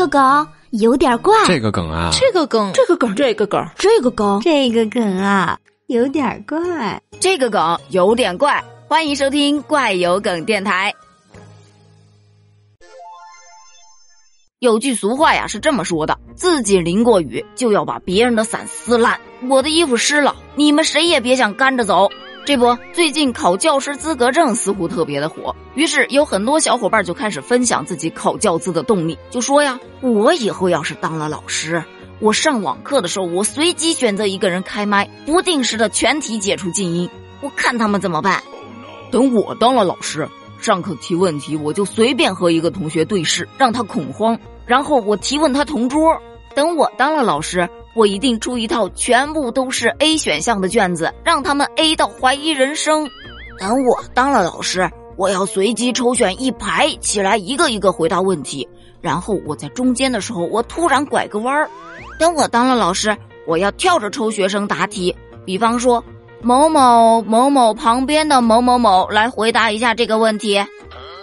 个梗有点怪，这个梗啊，这个梗，这个梗，这个梗，这个梗，这个梗啊，有点怪，这个梗有点怪。欢迎收听怪有梗电台。有句俗话呀，是这么说的：自己淋过雨，就要把别人的伞撕烂。我的衣服湿了，你们谁也别想干着走。这不，最近考教师资格证似乎特别的火，于是有很多小伙伴就开始分享自己考教资的动力，就说呀：“我以后要是当了老师，我上网课的时候，我随机选择一个人开麦，不定时的全体解除静音，我看他们怎么办。等我当了老师。”上课提问题，我就随便和一个同学对视，让他恐慌，然后我提问他同桌。等我当了老师，我一定出一套全部都是 A 选项的卷子，让他们 A 到怀疑人生。等我当了老师，我要随机抽选一排起来，一个一个回答问题，然后我在中间的时候，我突然拐个弯儿。等我当了老师，我要跳着抽学生答题，比方说。某某某某旁边的某某某来回答一下这个问题。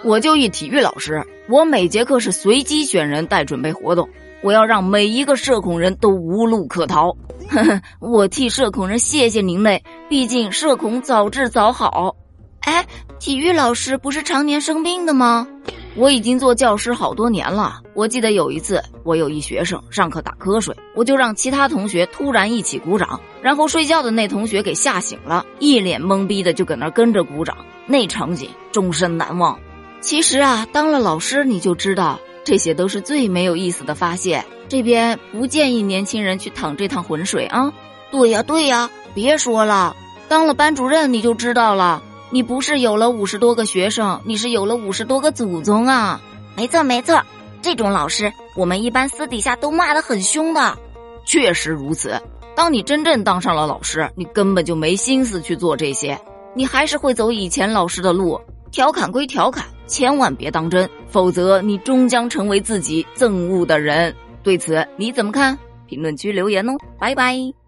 我就一体育老师，我每节课是随机选人带准备活动，我要让每一个社恐人都无路可逃。呵呵，我替社恐人谢谢您嘞，毕竟社恐早治早好。哎，体育老师不是常年生病的吗？我已经做教师好多年了。我记得有一次，我有一学生上课打瞌睡，我就让其他同学突然一起鼓掌，然后睡觉的那同学给吓醒了，一脸懵逼的就搁那跟着鼓掌，那场景终身难忘。其实啊，当了老师你就知道，这些都是最没有意思的发泄。这边不建议年轻人去趟这趟浑水啊。对呀对呀，别说了，当了班主任你就知道了。你不是有了五十多个学生，你是有了五十多个祖宗啊！没错没错，这种老师我们一般私底下都骂得很凶的。确实如此，当你真正当上了老师，你根本就没心思去做这些，你还是会走以前老师的路。调侃归调侃，千万别当真，否则你终将成为自己憎恶的人。对此你怎么看？评论区留言哦，拜拜。